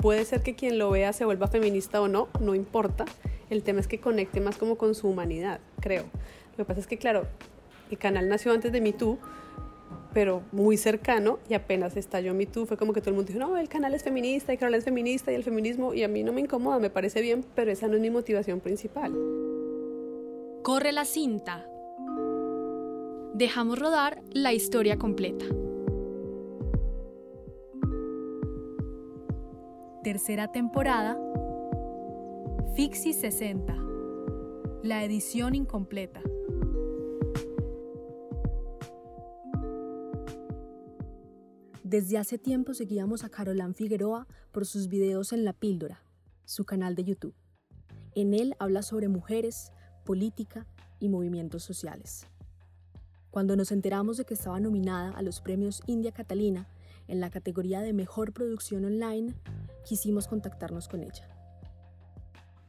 Puede ser que quien lo vea se vuelva feminista o no, no importa. El tema es que conecte más como con su humanidad, creo. Lo que pasa es que, claro, el canal nació antes de MeToo, pero muy cercano y apenas estalló MeToo fue como que todo el mundo dijo, no, el canal es feminista y Carola es feminista y el feminismo y a mí no me incomoda, me parece bien, pero esa no es mi motivación principal. Corre la cinta. Dejamos rodar la historia completa. Tercera temporada. Fixi 60. La edición incompleta. Desde hace tiempo seguíamos a Carolán Figueroa por sus videos en La Píldora, su canal de YouTube. En él habla sobre mujeres, política y movimientos sociales. Cuando nos enteramos de que estaba nominada a los premios India Catalina en la categoría de Mejor Producción Online, quisimos contactarnos con ella.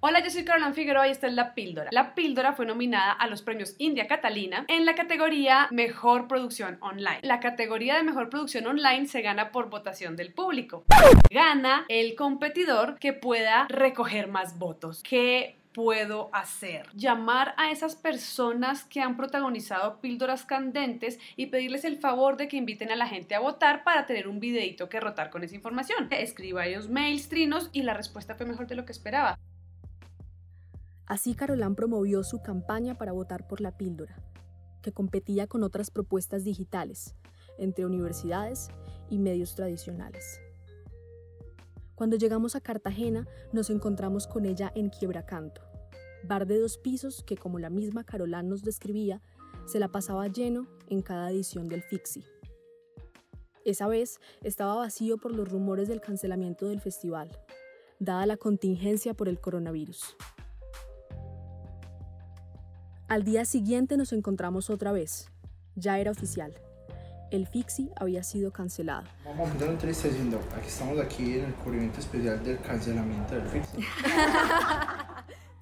Hola, yo soy Carolán Figueroa y esta es La Píldora. La Píldora fue nominada a los premios India Catalina en la categoría Mejor Producción Online. La categoría de Mejor Producción Online se gana por votación del público. Gana el competidor que pueda recoger más votos. ¿Qué puedo hacer? Llamar a esas personas que han protagonizado píldoras candentes y pedirles el favor de que inviten a la gente a votar para tener un videito que rotar con esa información. Escribí varios mails, trinos y la respuesta fue mejor de lo que esperaba. Así Carolán promovió su campaña para votar por la píldora, que competía con otras propuestas digitales, entre universidades y medios tradicionales. Cuando llegamos a Cartagena, nos encontramos con ella en Quiebracanto, bar de dos pisos que, como la misma Carolán nos describía, se la pasaba lleno en cada edición del Fixi. Esa vez estaba vacío por los rumores del cancelamiento del festival, dada la contingencia por el coronavirus. Al día siguiente nos encontramos otra vez. Ya era oficial. El Fixi había sido cancelado. Vamos a no te estoy diciendo, aquí estamos aquí en el cubrimiento especial del cancelamiento del Fixi.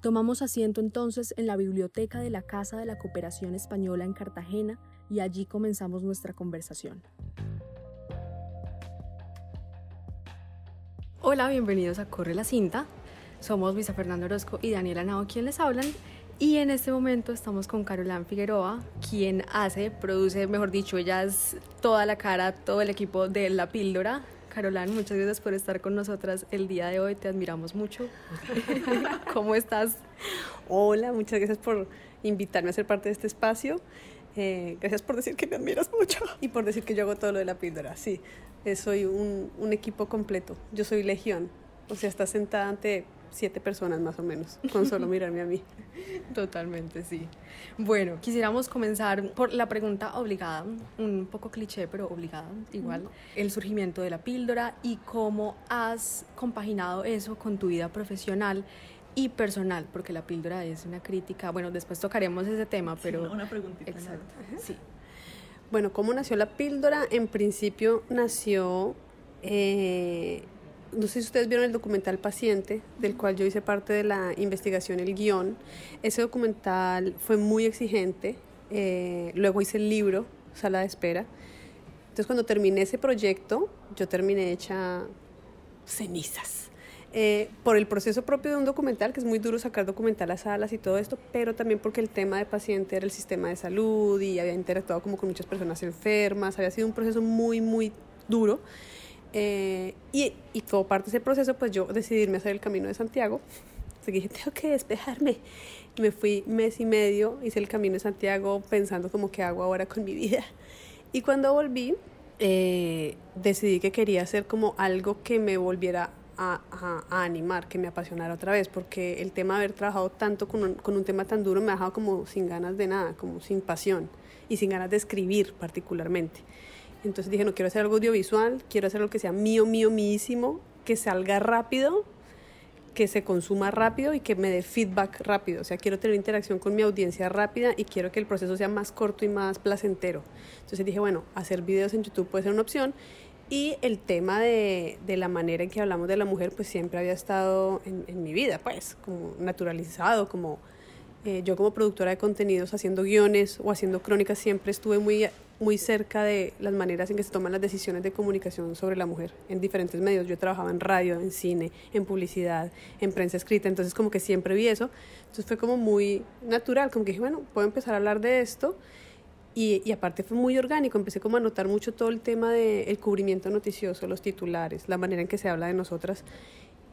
Tomamos asiento entonces en la biblioteca de la Casa de la Cooperación Española en Cartagena y allí comenzamos nuestra conversación. Hola, bienvenidos a Corre la Cinta. Somos Luisa Fernando Orozco y Daniela Nao quien les hablan y en este momento estamos con Carolán Figueroa, quien hace, produce, mejor dicho, ella es toda la cara, todo el equipo de La Píldora. Carolán, muchas gracias por estar con nosotras el día de hoy, te admiramos mucho. ¿Cómo estás? Hola, muchas gracias por invitarme a ser parte de este espacio. Eh, gracias por decir que me admiras mucho y por decir que yo hago todo lo de la píldora. Sí, eh, soy un, un equipo completo. Yo soy legión. O sea, estás sentada ante siete personas más o menos, con solo mirarme a mí. Totalmente, sí. Bueno, quisiéramos comenzar por la pregunta obligada, un poco cliché, pero obligada igual, el surgimiento de la píldora y cómo has compaginado eso con tu vida profesional y personal, porque la píldora es una crítica, bueno, después tocaremos ese tema, pero... una preguntita. Exacto, sí. Bueno, ¿cómo nació la píldora? En principio nació... Eh, no sé si ustedes vieron el documental Paciente, del cual yo hice parte de la investigación, el guion. Ese documental fue muy exigente. Eh, luego hice el libro, Sala de Espera. Entonces cuando terminé ese proyecto, yo terminé hecha cenizas. Eh, por el proceso propio de un documental, que es muy duro sacar documental a salas y todo esto, pero también porque el tema de paciente era el sistema de salud y había interactuado como con muchas personas enfermas, había sido un proceso muy, muy duro. Eh, y, y todo parte de ese proceso, pues yo decidí irme a hacer el camino de Santiago. Así que dije, tengo que despejarme. Y me fui mes y medio, hice el camino de Santiago pensando como qué hago ahora con mi vida. Y cuando volví, eh, decidí que quería hacer como algo que me volviera a, a, animar, que me apasionara otra vez, porque el tema de haber trabajado tanto con un, con un tema tan duro me ha dejado como sin ganas de nada, como sin pasión y sin ganas de escribir particularmente. Entonces dije, no quiero hacer algo audiovisual, quiero hacer algo que sea mío, mío, mísimo, que salga rápido, que se consuma rápido y que me dé feedback rápido. O sea, quiero tener interacción con mi audiencia rápida y quiero que el proceso sea más corto y más placentero. Entonces dije, bueno, hacer videos en YouTube puede ser una opción. Y el tema de, de la manera en que hablamos de la mujer, pues siempre había estado en, en mi vida, pues, como naturalizado, como eh, yo como productora de contenidos haciendo guiones o haciendo crónicas siempre estuve muy muy cerca de las maneras en que se toman las decisiones de comunicación sobre la mujer en diferentes medios. Yo trabajaba en radio, en cine, en publicidad, en prensa escrita, entonces como que siempre vi eso. Entonces fue como muy natural, como que dije, bueno, puedo empezar a hablar de esto. Y, y aparte fue muy orgánico, empecé como a notar mucho todo el tema del cubrimiento noticioso, los titulares, la manera en que se habla de nosotras.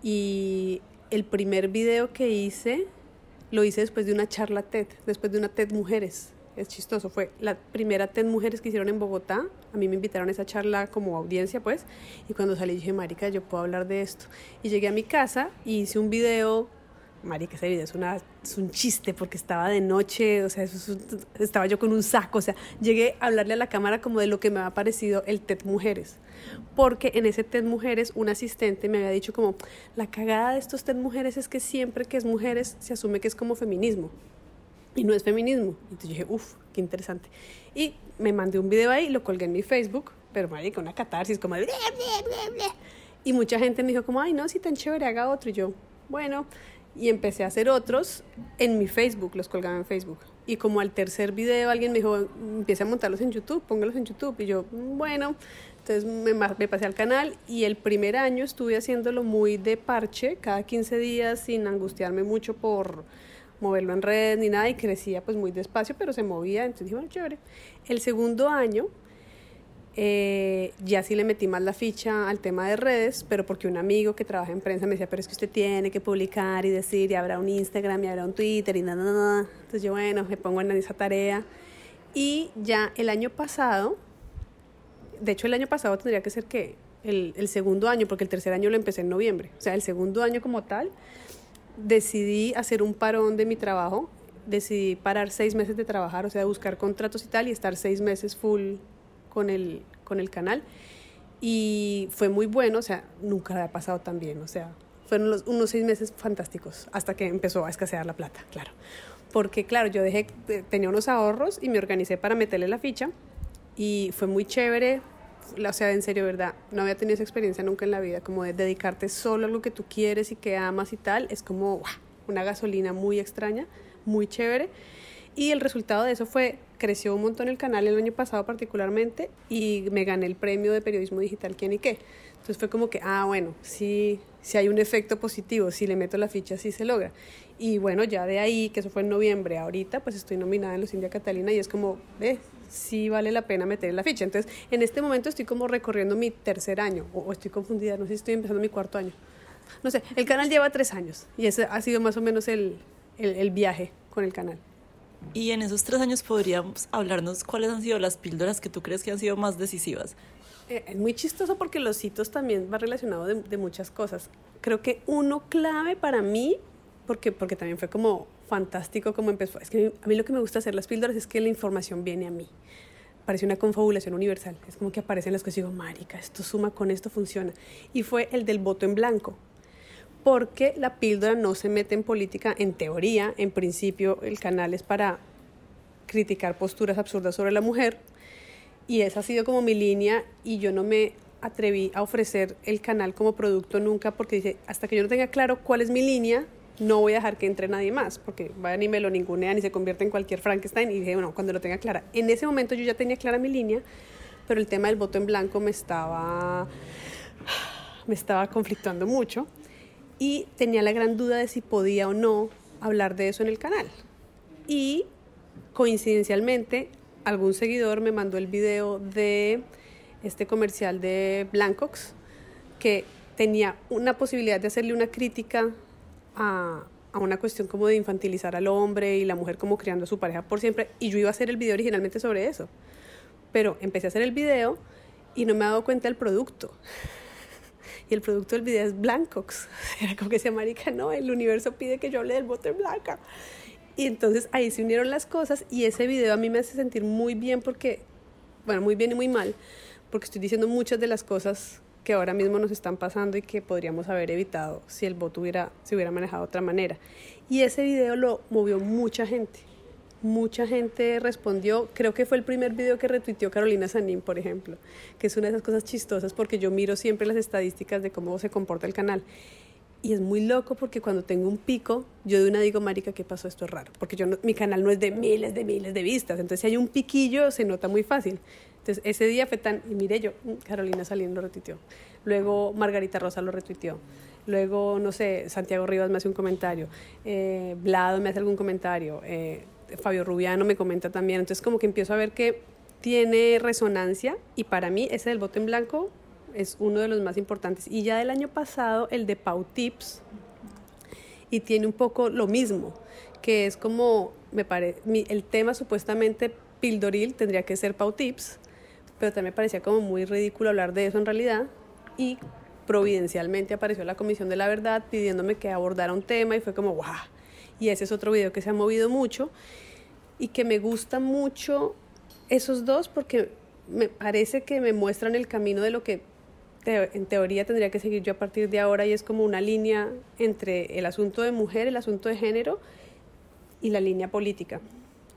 Y el primer video que hice, lo hice después de una charla TED, después de una TED Mujeres es chistoso, fue la primera TED Mujeres que hicieron en Bogotá, a mí me invitaron a esa charla como audiencia pues, y cuando salí dije, marica, yo puedo hablar de esto. Y llegué a mi casa y hice un video, marica, ese video es, una, es un chiste porque estaba de noche, o sea, estaba yo con un saco, o sea, llegué a hablarle a la cámara como de lo que me había parecido el TED Mujeres, porque en ese TED Mujeres un asistente me había dicho como, la cagada de estos TED Mujeres es que siempre que es mujeres se asume que es como feminismo y no es feminismo. Entonces yo dije, uff, qué interesante. Y me mandé un video ahí, lo colgué en mi Facebook, pero marica, una catarsis como. Y mucha gente me dijo como, ay, no, si tan chévere, haga otro. Y yo, bueno, y empecé a hacer otros en mi Facebook, los colgaba en Facebook. Y como al tercer video alguien me dijo, empiece a montarlos en YouTube, póngalos en YouTube. Y yo, bueno, entonces me, me, pasé al canal y el primer año estuve haciéndolo muy de parche, cada 15 días, sin angustiarme mucho por moverlo en redes ni nada y crecía pues muy despacio, pero se movía, entonces dije, bueno, chévere. El segundo año eh, ya sí le metí más la ficha al tema de redes, pero porque un amigo que trabaja en prensa me decía, pero es que usted tiene que publicar y decir, y habrá un Instagram, y habrá un Twitter, y nada, nada. Entonces yo, bueno, me pongo en esa tarea. Y ya el año pasado, de hecho el año pasado tendría que ser que el, el segundo año, porque el tercer año lo empecé en noviembre, o sea, el segundo año como tal, decidí hacer un parón de mi trabajo, decidí parar seis meses de trabajar, o sea, buscar contratos y tal, y estar seis meses full con el, con el canal. Y fue muy bueno, o sea, nunca había pasado tan bien, o sea, fueron unos seis meses fantásticos, hasta que empezó a escasear la plata, claro. Porque, claro, yo dejé, tenía unos ahorros y me organicé para meterle la ficha, y fue muy chévere, o sea, en serio, ¿verdad? No había tenido esa experiencia nunca en la vida, como de dedicarte solo a lo que tú quieres y que amas y tal, es como una gasolina muy extraña, muy chévere. Y el resultado de eso fue, creció un montón el canal el año pasado particularmente y me gané el premio de periodismo digital ¿Quién y qué? Entonces fue como que, ah, bueno, sí, si hay un efecto positivo, si le meto la ficha, sí se logra. Y bueno, ya de ahí, que eso fue en noviembre, ahorita pues estoy nominada en los India Catalina y es como, ve, sí vale la pena meter la ficha. Entonces, en este momento estoy como recorriendo mi tercer año, o, estoy confundida, no sé si estoy empezando mi cuarto año. No sé, el canal lleva tres años y ese ha sido más o menos el, el, viaje con el canal. Y en esos tres años podríamos hablarnos cuáles han sido las píldoras que tú crees que han sido más decisivas. Eh, es muy chistoso porque los hitos también va relacionado de, de, muchas cosas. Creo que uno clave para mí, porque, porque también fue como fantástico como empezó. Es que a mí lo que me gusta hacer las píldoras es que la información viene a mí. Parece una confabulación universal. Es como que aparecen las cosas y digo, marica, esto suma con esto funciona. Y fue el del voto en blanco. Porque la píldora no se mete en política en teoría. En principio, el canal es para criticar posturas absurdas sobre la mujer. Y esa ha sido como mi línea y yo no me atreví a ofrecer el canal como producto nunca porque dice, hasta que yo no tenga claro cuál es mi línea, no voy a dejar que entre nadie más, porque vayan y me lo ningunean y se convierte en cualquier Frankenstein. Y dije, bueno, cuando lo tenga clara. En ese momento yo ya tenía clara mi línea, pero el tema del voto en blanco me estaba, me estaba conflictuando mucho. Y tenía la gran duda de si podía o no hablar de eso en el canal. Y coincidencialmente, algún seguidor me mandó el video de este comercial de Blancox, que tenía una posibilidad de hacerle una crítica a, una cuestión como de infantilizar al hombre y la mujer como criando a su pareja por siempre. Y yo iba a hacer el video originalmente sobre eso. Pero empecé a hacer el video y no me he dado cuenta del producto. Y el producto del video es Blancox. Era como que decía, marica, no, el universo pide que yo hable del bote blanca. Y entonces ahí se unieron las cosas y ese video a mí me hace sentir muy bien porque, bueno, muy bien y muy mal, porque estoy diciendo muchas de las cosas que ahora mismo nos están pasando y que podríamos haber evitado si el voto hubiera, se hubiera manejado de otra manera. Y ese video lo movió mucha gente. Mucha gente respondió, creo que fue el primer video que retuiteó Carolina Sanín, por ejemplo, que es una de esas cosas chistosas porque yo miro siempre las estadísticas de cómo se comporta el canal. y es muy loco porque cuando tengo un pico, yo de una digo, marica, ¿qué pasó? Esto es raro. Porque yo mi canal no es de miles de miles de vistas. Entonces, si hay un piquillo, se nota muy fácil. Entonces, ese día fue tan... Y mire yo, mm, Carolina Salín lo retuiteó. Luego, Margarita Rosa lo retuiteó. Luego, no sé, Santiago Rivas me hace un comentario. Eh, Blado me hace algún comentario. Eh, Fabio Rubiano me comenta también. Entonces, como que empiezo a ver que tiene resonancia. Y para mí, ese del voto en blanco es uno de los más importantes. Y ya del año pasado, el de Pau Tips, y tiene un poco lo mismo, que es como, me parece, el tema supuestamente pildoril tendría que ser Pau Tips, pero también me parecía como muy ridículo hablar de eso en realidad, y providencialmente apareció la Comisión de la Verdad pidiéndome que abordara un tema y fue como, ¡guau! Y ese es otro video que se ha movido mucho y que me gusta mucho esos dos porque me parece que me muestran el camino de lo que en teoría tendría que seguir yo a partir de ahora y es como una línea entre el asunto de mujer, el asunto de género y la línea política.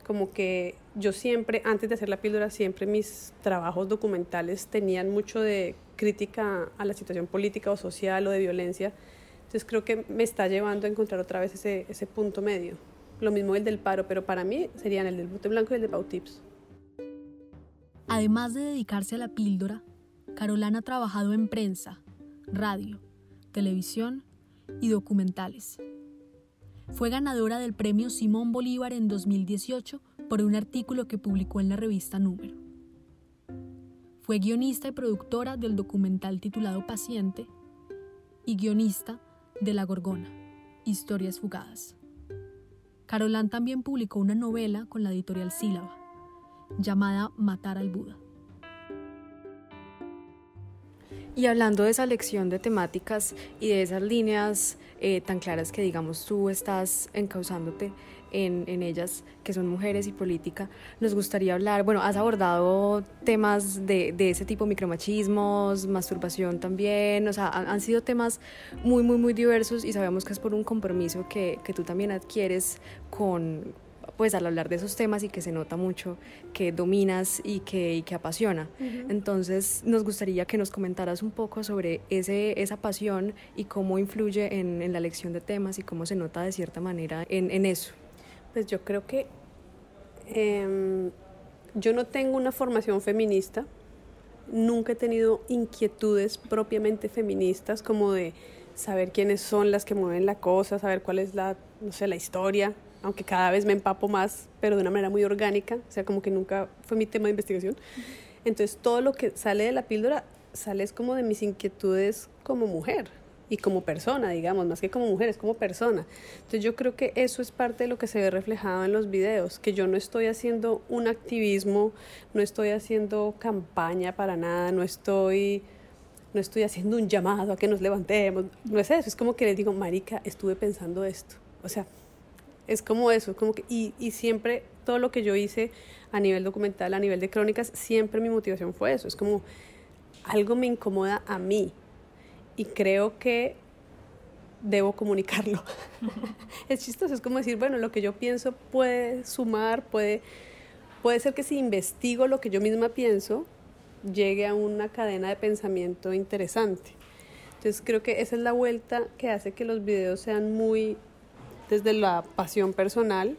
Como que yo siempre, antes de hacer la píldora, siempre mis trabajos documentales tenían mucho de crítica a la situación política o social o de violencia. Entonces creo que me está llevando a encontrar otra vez ese, ese punto medio. Lo mismo el del paro, pero para mí serían el del bote blanco y el de Bautips. Además de dedicarse a la píldora, Carolina ha trabajado en prensa, radio, televisión y documentales. Fue ganadora del premio Simón Bolívar en 2018 por un artículo que publicó en la revista Número. Fue guionista y productora del documental titulado Paciente y guionista de La Gorgona, Historias Fugadas. Carolán también publicó una novela con la editorial Sílaba, llamada Matar al Buda. Y hablando de esa lección de temáticas y de esas líneas eh, tan claras que digamos tú estás encauzándote en, en, ellas, que son mujeres y política, nos gustaría hablar, bueno, has abordado temas de, de ese tipo, micromachismos, masturbación también, o sea, han, han, sido temas muy, muy, muy diversos y sabemos que es por un compromiso que, que tú también adquieres con pues al hablar de esos temas y que se nota mucho que dominas y que, y que apasiona. Entonces nos gustaría que nos comentaras un poco sobre ese, esa pasión y cómo influye en, en la elección de temas y cómo se nota de cierta manera en, en eso. Pues yo creo que eh, yo no tengo una formación feminista, nunca he tenido inquietudes propiamente feministas como de saber quiénes son las que mueven la cosa, saber cuál es la, no sé, la historia aunque cada vez me empapo más, pero de una manera muy orgánica, o sea, como que nunca fue mi tema de investigación. Entonces, todo lo que sale de la píldora sale es como de mis inquietudes como mujer y como persona, digamos, más que como mujer, es como persona. Entonces, yo creo que eso es parte de lo que se ve reflejado en los videos, que yo no estoy haciendo un activismo, no estoy haciendo campaña para nada, no estoy no estoy haciendo un llamado a que nos levantemos, no es eso, es como que les digo, marica, estuve pensando esto. O sea, es como eso, como que, y, y siempre todo lo que yo hice a nivel documental, a nivel de crónicas, siempre mi motivación fue eso, es como algo me incomoda a mí y creo que debo comunicarlo. es chistoso, es como decir, bueno, lo que yo pienso puede sumar, puede, puede ser que si investigo lo que yo misma pienso, llegue a una cadena de pensamiento interesante. Entonces creo que esa es la vuelta que hace que los videos sean muy desde la pasión personal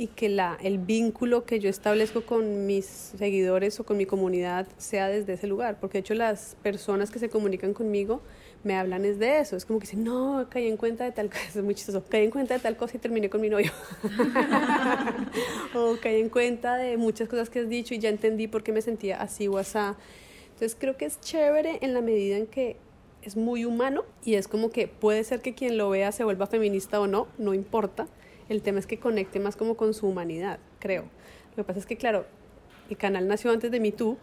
y que la, el vínculo que yo establezco con mis seguidores o con mi comunidad sea desde ese lugar, porque de hecho las personas que se comunican conmigo me hablan es de eso, es como que dicen, no, caí en cuenta de tal cosa, es muy chistoso, caí en cuenta de tal cosa y terminé con mi novio, o caí en cuenta de muchas cosas que has dicho y ya entendí por qué me sentía así o así. Entonces creo que es chévere en la medida en que es muy humano y es como que puede ser que quien lo vea se vuelva feminista o no, no importa. El tema es que conecte más como con su humanidad, creo. Lo que pasa es que, claro, el canal nació antes de MeToo,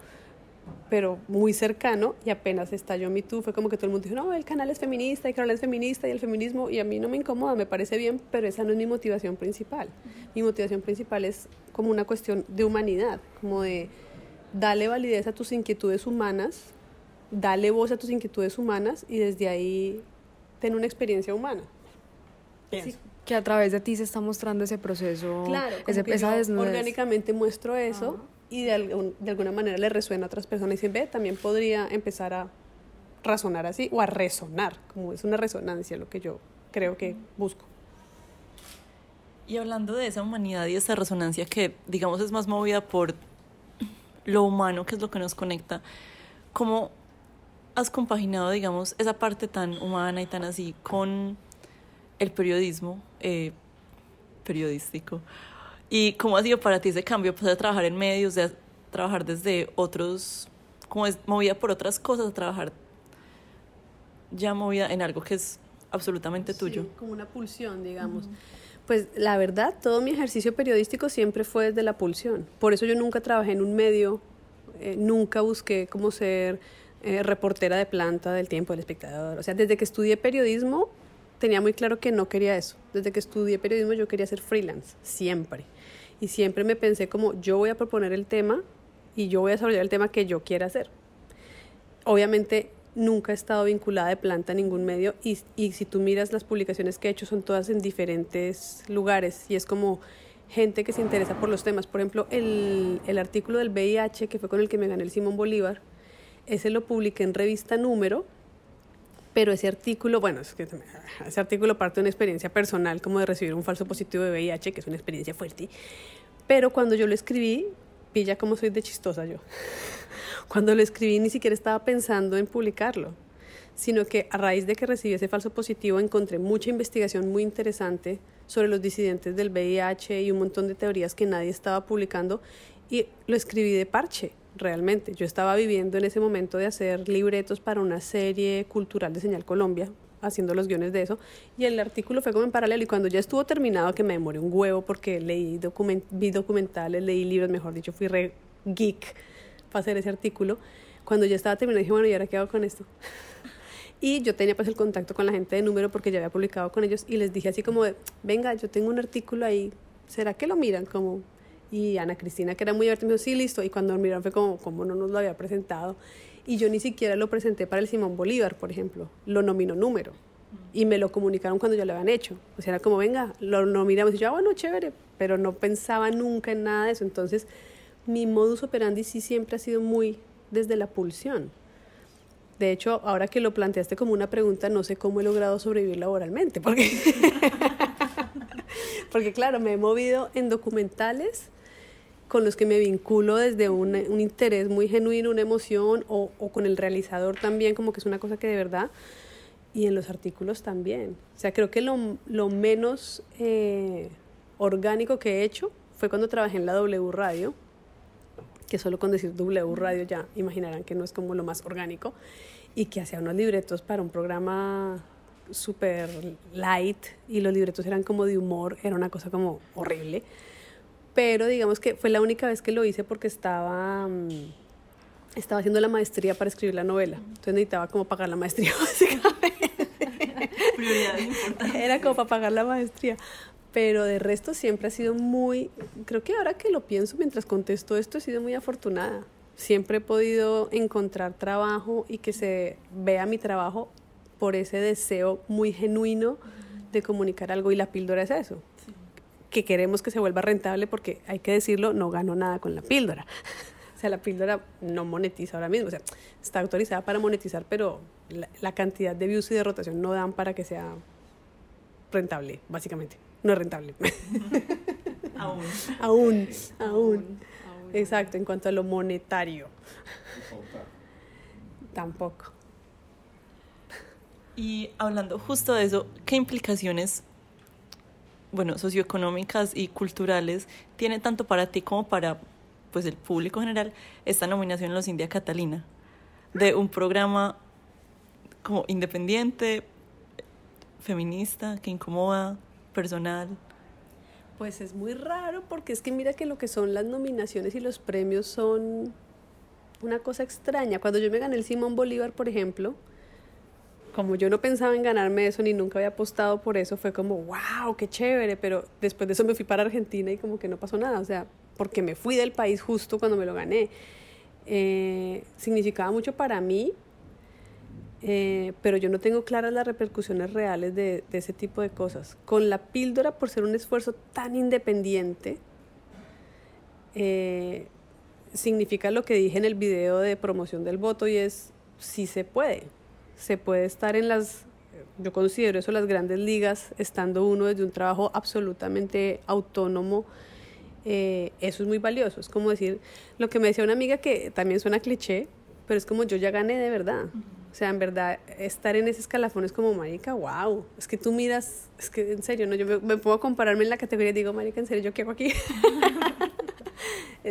pero muy cercano y apenas estalló MeToo fue como que todo el mundo dijo, no, el canal es feminista y Carolina es feminista y el feminismo, y a mí no me incomoda, me parece bien, pero esa no es mi motivación principal. Mi motivación principal es como una cuestión de humanidad, como de darle validez a tus inquietudes humanas dale voz a tus inquietudes humanas y desde ahí ten una experiencia humana. Sí, que a través de ti se está mostrando ese proceso, claro, ese, esa orgánicamente muestro eso y de, de, alguna manera le resuena a otras personas y dicen, ve, también podría empezar a razonar así o a resonar, como es una resonancia lo que yo creo que busco. Y hablando de esa humanidad y esa resonancia que, digamos, es más movida por lo humano, que es lo que nos conecta, ¿cómo has compaginado, digamos, esa parte tan humana y tan así con el periodismo eh, periodístico? ¿Y cómo ha sido para ti ese cambio pues, de trabajar en medios, de trabajar desde otros, como es movida por otras cosas, a trabajar ya movida en algo que es absolutamente tuyo? como una pulsión, digamos. Pues la verdad, todo mi ejercicio periodístico siempre fue desde la pulsión. Por eso yo nunca trabajé en un medio, eh, nunca busqué como ser eh, reportera de planta del tiempo del espectador. O sea, desde que estudié periodismo tenía muy claro que no quería eso. Desde que estudié periodismo yo quería ser freelance, siempre. Y siempre me pensé como yo voy a proponer el tema y yo voy a desarrollar el tema que yo quiera hacer. Obviamente nunca he estado vinculada de planta a ningún medio y, y, si tú miras las publicaciones que he hecho son todas en diferentes lugares y es como gente que se interesa por los temas. Por ejemplo, el, el artículo del VIH que fue con el que me gané el Simón Bolívar, ese lo publiqué en revista Número, pero ese artículo, bueno, es que ese artículo parte de una experiencia personal como de recibir un falso positivo de VIH, que es una experiencia fuerte, pero cuando yo lo escribí, pilla como soy de chistosa yo. Cuando lo escribí ni siquiera estaba pensando en publicarlo, sino que a raíz de que recibí ese falso positivo encontré mucha investigación muy interesante sobre los disidentes del VIH y un montón de teorías que nadie estaba publicando y lo escribí de parche, realmente. Yo estaba viviendo en ese momento de hacer libretos para una serie cultural de Señal Colombia, haciendo los guiones de eso, y el artículo fue como en paralelo, y cuando ya estuvo terminado, que me demoré un huevo porque leí document vi documentales, leí libros, mejor dicho, fui re geek para hacer ese artículo. Cuando ya estaba terminado dije, bueno, ¿y ahora qué hago con esto? Y yo tenía pues el contacto con la gente de número porque ya había publicado con ellos y les dije así como venga, yo tengo un artículo ahí, ¿será que lo miran? Como, y Ana Cristina, que era muy abierta, me dijo, sí, listo. Y cuando miraron fue como, como no nos lo había presentado. Y yo ni siquiera lo presenté para el Simón Bolívar, por ejemplo. Lo nominó número. Y me lo comunicaron cuando ya lo habían hecho. O sea, era como, venga, lo nominamos. Y yo, ah, bueno, chévere. Pero no pensaba nunca en nada de eso. Entonces, mi modus operandi sí siempre ha sido muy desde la pulsión. De hecho, ahora que lo planteaste como una pregunta, no sé cómo he logrado sobrevivir laboralmente, porque, porque claro, me he movido en documentales con los que me vinculo desde un, un interés muy genuino, una emoción, o, o, con el realizador también, como que es una cosa que de verdad, y en los artículos también. O sea, creo que lo, lo menos eh, orgánico que he hecho fue cuando trabajé en la W Radio, que solo con decir W Radio ya imaginarán que no es como lo más orgánico, y que hacía unos libretos para un programa súper light, y los libretos eran como de humor, era una cosa como horrible. Pero digamos que fue la única vez que lo hice porque estaba, estaba haciendo la maestría para escribir la novela. Entonces necesitaba como pagar la maestría, básicamente. Era como para pagar la maestría pero de resto siempre ha sido muy, creo que ahora que lo pienso mientras contesto esto, he sido muy afortunada. Siempre he podido encontrar trabajo y que se vea mi trabajo por ese deseo muy genuino de comunicar algo y la píldora es eso. Que queremos que se vuelva rentable porque hay que decirlo, no gano nada con la píldora. O sea, la píldora no monetiza ahora mismo. O sea, está autorizada para monetizar, pero la, la cantidad de views y de rotación no dan para que sea rentable, básicamente no es rentable. aún. aún. Aún. Exacto, en cuanto a lo monetario. Tampoco. Y hablando justo de eso, ¿qué implicaciones, bueno, socioeconómicas y culturales tiene tanto para ti como para pues el público general esta nominación los India Catalina de un programa como independiente, feminista, que incomoda, personal? Pues es muy raro porque es que mira que lo que son las nominaciones y los premios son una cosa extraña. Cuando yo me gané el Simón Bolívar, por ejemplo, como yo no pensaba en ganarme eso ni nunca había apostado por eso, fue como, wow, qué chévere, pero después de eso me fui para Argentina y como que no pasó nada, o sea, porque me fui del país justo cuando me lo gané. Eh, significaba mucho para mí, eh, pero yo no tengo claras las repercusiones reales de, de, ese tipo de cosas. Con la píldora, por ser un esfuerzo tan independiente, eh, significa lo que dije en el video de promoción del voto y es, sí se puede. Se puede estar en las, yo considero eso las grandes ligas, estando uno desde un trabajo absolutamente autónomo. Eh, eso es muy valioso. Es como decir, lo que me decía una amiga que también suena cliché, pero es como yo ya gané de verdad. O sea, en verdad, estar en ese escalafón es como, marica, wow. Es que tú miras, es que en serio, ¿no? yo me, puedo compararme en la categoría y digo, marica, en serio, ¿yo qué hago aquí?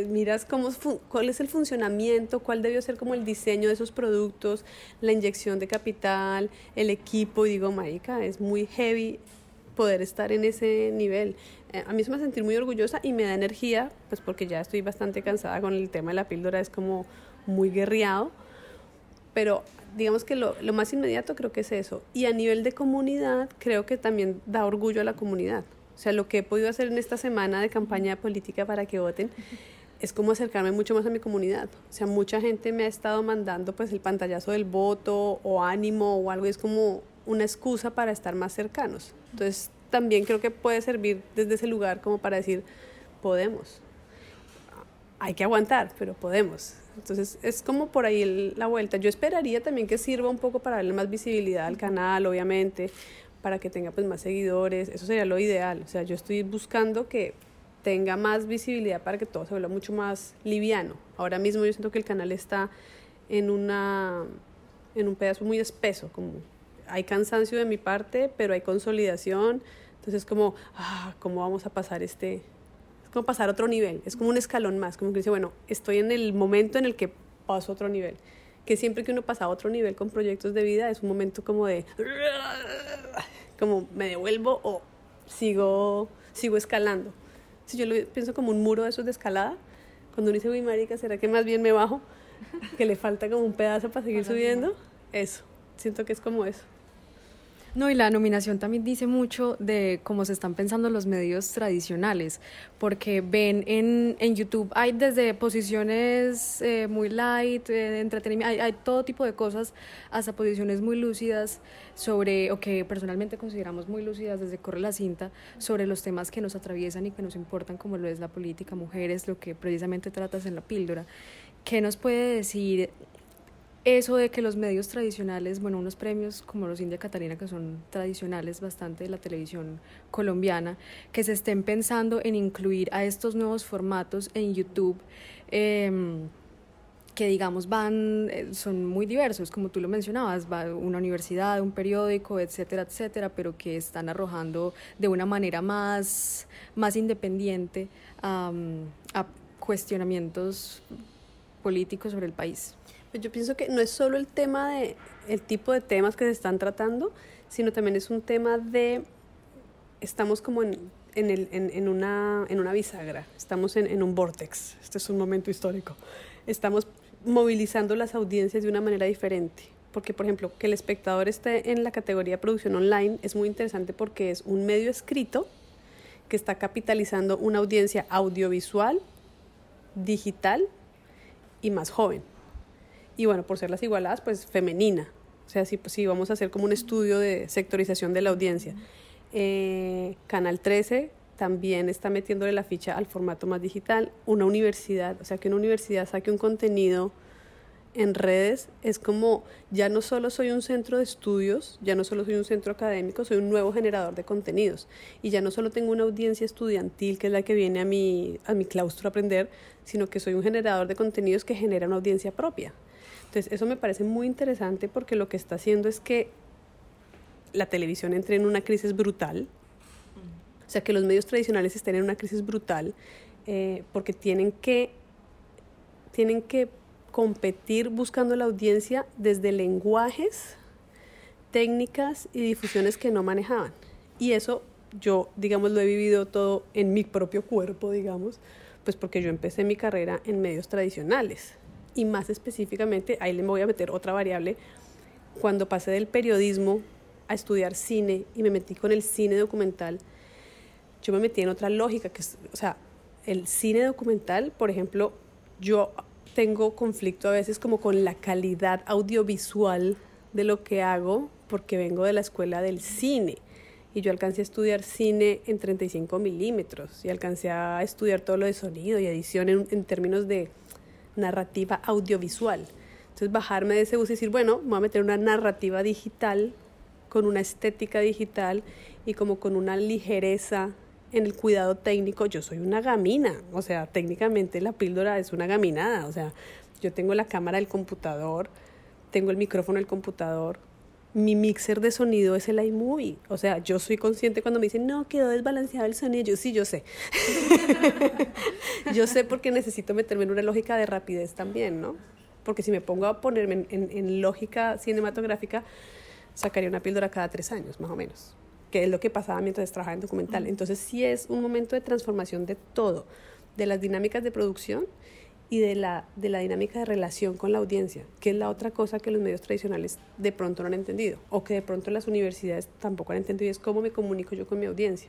miras cómo, cuál es el funcionamiento, cuál debió ser como el diseño de esos productos, la inyección de capital, el equipo, digo, marica, es muy heavy poder estar en ese nivel. Eh, a mí se me sentir muy orgullosa y me da energía, pues porque ya estoy bastante cansada con el tema de la píldora, es como muy guerriado, pero digamos que lo, lo más inmediato creo que es eso. Y a nivel de comunidad, creo que también da orgullo a la comunidad. O sea, lo que he podido hacer en esta semana de campaña política para que voten es como acercarme mucho más a mi comunidad. O sea, mucha gente me ha estado mandando pues el pantallazo del voto o ánimo o algo, es como una excusa para estar más cercanos. Entonces, también creo que puede servir desde ese lugar como para decir, podemos. Hay que aguantar, pero podemos. Entonces, es como por ahí la vuelta. Yo esperaría también que sirva un poco para darle más visibilidad al canal, obviamente, para que tenga pues más seguidores. Eso sería lo ideal. O sea, yo estoy buscando que tenga más visibilidad para que todo se vuelva mucho más liviano. Ahora mismo yo siento que el canal está en una en un pedazo muy espeso, como hay cansancio de mi parte, pero hay consolidación, entonces como ah, cómo vamos a pasar este es como pasar a otro nivel, es como un escalón más, como que dice, bueno, estoy en el momento en el que paso a otro nivel. Que siempre que uno pasa a otro nivel con proyectos de vida es un momento como de como me devuelvo o sigo sigo escalando si yo lo pienso como un muro de esos de escalada, cuando uno dice, uy, marica, ¿será que más bien me bajo? Que le falta como un pedazo para seguir subiendo. Eso, siento que es como eso. No, y la nominación también dice mucho de cómo se están pensando los medios tradicionales, porque ven en, en YouTube, hay desde posiciones eh, muy light, eh, entretenimiento, hay, hay, todo tipo de cosas, hasta posiciones muy lúcidas sobre, o que personalmente consideramos muy lúcidas desde Corre la Cinta, sobre los temas que nos atraviesan y que nos importan, como lo es la política, mujeres, lo que precisamente tratas en la píldora. ¿Qué nos puede decir eso de que los medios tradicionales, bueno, unos premios como los India Catalina, que son tradicionales bastante de la televisión colombiana, que se estén pensando en incluir a estos nuevos formatos en YouTube. Eh, que digamos van, eh, son muy diversos, como tú lo mencionabas, va una universidad, un periódico, etcétera, etcétera, pero que están arrojando de una manera más, más independiente a cuestionamientos políticos sobre el país. Pues yo pienso que no es solo el tema de el tipo de temas que se están tratando, sino también es un tema de estamos como en, en, el, en, en una, en una bisagra, estamos en, en un vortex, este es un momento histórico, estamos movilizando las audiencias de una manera diferente. Porque, por ejemplo, que el espectador esté en la categoría producción online es muy interesante porque es un medio escrito que está capitalizando una audiencia audiovisual, digital y más joven y bueno, por ser las igualadas, pues femenina. O sea, si, pues, vamos a hacer como un estudio de sectorización de la audiencia. Eh, Canal 13 también está metiéndole la ficha al formato más digital. Una universidad, o sea, que una universidad saque un contenido en redes es como ya no solo soy un centro de estudios, ya no solo soy un centro académico, soy un nuevo generador de contenidos. Y ya no solo tengo una audiencia estudiantil que es la que viene a mi, a mi claustro a aprender, sino que soy un generador de contenidos que genera una audiencia propia. Entonces, eso me parece muy interesante porque lo que está haciendo es que la televisión entre en una crisis brutal, o sea, que los medios tradicionales estén en una crisis brutal eh, porque tienen que, tienen que competir buscando la audiencia desde lenguajes, técnicas y difusiones que no manejaban. Y eso yo, digamos, lo he vivido todo en mi propio cuerpo, digamos, pues porque yo empecé mi carrera en medios tradicionales y más específicamente, ahí le voy a meter otra variable, cuando pasé del periodismo a estudiar cine y me metí con el cine documental, yo me metí en otra lógica, que es, o sea, el cine documental, por ejemplo, yo tengo conflicto a veces como con la calidad audiovisual de lo que hago, porque vengo de la escuela del cine. Y yo alcancé a estudiar cine en 35 milímetros y alcancé a estudiar todo lo de sonido y edición en, en términos de narrativa audiovisual. Entonces bajarme de ese bus y decir, bueno, voy a meter una narrativa digital con una estética digital y como con una ligereza en el cuidado técnico. Yo soy una gamina, o sea, técnicamente la píldora es una gaminada, o sea, yo tengo la cámara del computador, tengo el micrófono del computador, mi mixer de sonido es el iMovie. O sea, yo soy consciente cuando me dicen, no, quedó desbalanceado el sonido. Yo sí, yo sé. yo sé porque necesito meterme en una lógica de rapidez también, ¿no? Porque si me pongo a ponerme en, en lógica cinematográfica, sacaría una píldora cada tres años, más o menos, que es lo que pasaba mientras trabajaba en documental. Entonces sí es un momento de transformación de todo, de las dinámicas de producción y de la, de la dinámica de relación con la audiencia, que es la otra cosa que los medios tradicionales de pronto no han entendido, o que de pronto las universidades tampoco han entendido, y es cómo me comunico yo con mi audiencia.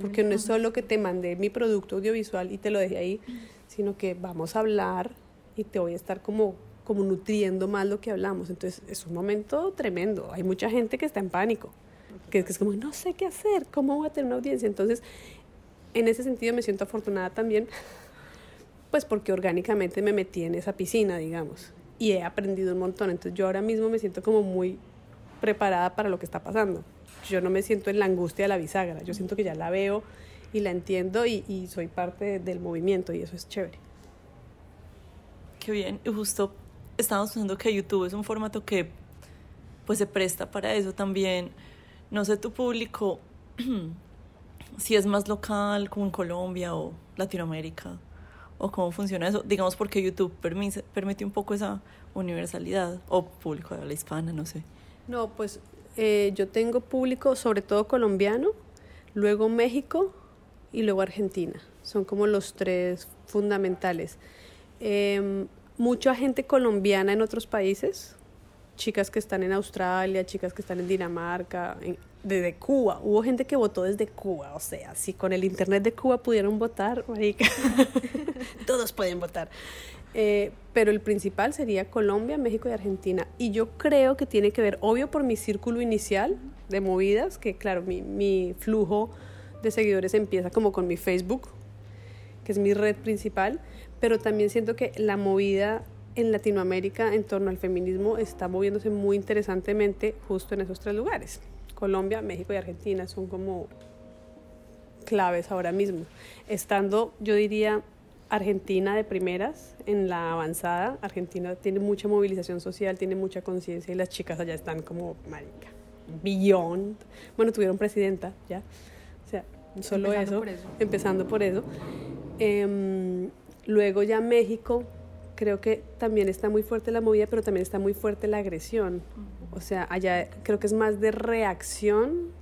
Porque no es solo que te mandé mi producto audiovisual y te lo dejé ahí, sino que vamos a hablar y te voy a estar como, como nutriendo más lo que hablamos. Entonces es un momento tremendo. Hay mucha gente que está en pánico, que, que es como, no sé qué hacer, ¿cómo voy a tener una audiencia? Entonces, en ese sentido me siento afortunada también pues porque orgánicamente me metí en esa piscina, digamos, y he aprendido un montón. Entonces yo ahora mismo me siento como muy preparada para lo que está pasando. Yo no me siento en la angustia de la bisagra, yo siento que ya la veo y la entiendo y, soy parte del movimiento y eso es chévere. Qué bien, y justo estamos pensando que YouTube es un formato que pues se presta para eso también. No sé tu público si es más local como en Colombia o Latinoamérica o cómo funciona eso? Digamos porque YouTube permite, permite un poco esa universalidad o público de habla hispana, no sé. No, pues eh, yo tengo público sobre todo colombiano, luego México y luego Argentina. Son como los tres fundamentales. Eh, mucha gente colombiana en otros países, chicas que están en Australia, chicas que están en Dinamarca, desde Cuba. Hubo gente que votó desde Cuba. O sea, si con el internet de Cuba pudieron votar, marica, todos pueden votar. Eh, pero el principal sería Colombia, México y Argentina. Y yo creo que tiene que ver, obvio, por mi círculo inicial de movidas, que claro, mi flujo de seguidores empieza como con mi Facebook, que es mi red principal, pero también siento que la movida en Latinoamérica en torno al feminismo está moviéndose muy interesantemente justo en esos tres lugares. Colombia, México y Argentina son como claves ahora mismo. Estando, yo diría, Argentina de primeras en la avanzada. Argentina tiene mucha movilización social, tiene mucha conciencia y las chicas allá están como, marica, beyond. Bueno, tuvieron presidenta ya. O sea, solo eso, empezando por eso. Em, luego ya México, creo que también está muy fuerte la movida, pero también está muy fuerte la agresión. O sea, allá creo que es más de reacción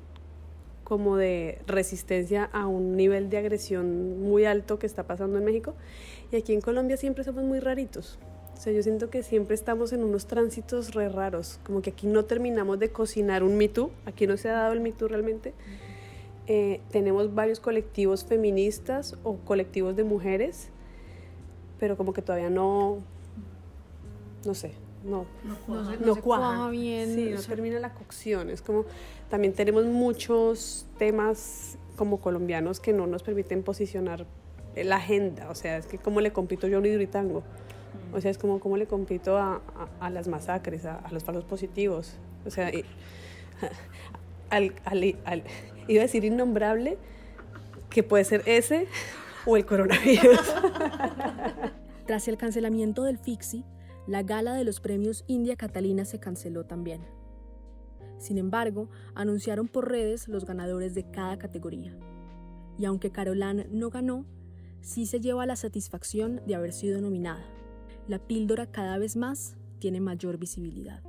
como de resistencia a un nivel de agresión muy alto que está pasando en México. Y aquí en Colombia siempre somos muy raritos. O sea, yo siento que siempre estamos en unos tránsitos re raros, como que aquí no terminamos de cocinar un Me aquí no se ha dado el Me realmente. Eh, tenemos varios colectivos feministas o colectivos de mujeres, pero como que todavía no, no sé, no, no cuaja, bien. Sí, no termina la cocción. Es como, también tenemos muchos temas como colombianos que no nos permiten posicionar la agenda. O sea, es que cómo le compito yo a un hidritango. O sea, es como cómo le compito a, a, las masacres, a, los falsos positivos. O sea, al, al, al, iba a decir innombrable, que puede ser ese o el coronavirus. Tras el cancelamiento del FIXI, la gala de los premios India Catalina se canceló también. Sin embargo, anunciaron por redes los ganadores de cada categoría. Y aunque Carolan no ganó, sí se lleva la satisfacción de haber sido nominada. La píldora cada vez más tiene mayor visibilidad.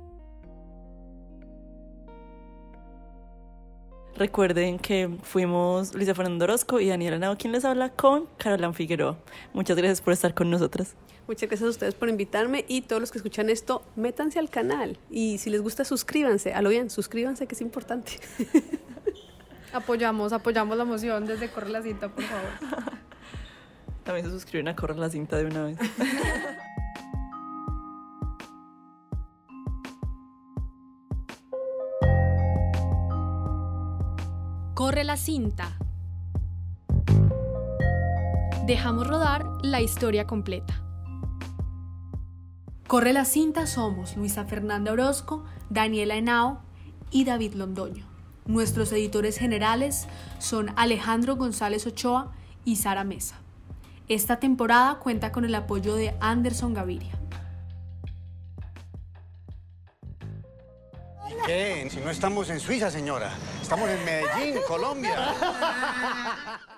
Recuerden que fuimos Luisa Fernando Orozco y Daniela Nao quien les habla con Carolan Figueroa. Muchas gracias por estar con nosotras. Muchas gracias a ustedes por invitarme y todos los que escuchan esto, métanse al canal y si les gusta suscríbanse, a lo bien, suscríbanse que es importante. Apoyamos, apoyamos la moción desde Corre la Cinta, por favor. También se suscriben a Corre la Cinta de una vez. Corre la cinta. Dejamos rodar la historia completa. Corre la cinta somos Luisa Fernanda Orozco, Daniela Henao y David Londoño. Nuestros editores generales son Alejandro González Ochoa y Sara Mesa. Esta temporada cuenta con el apoyo de Anderson Gaviria. Qué? Si no estamos en Suiza, señora. Estamos en Medellín, Colombia.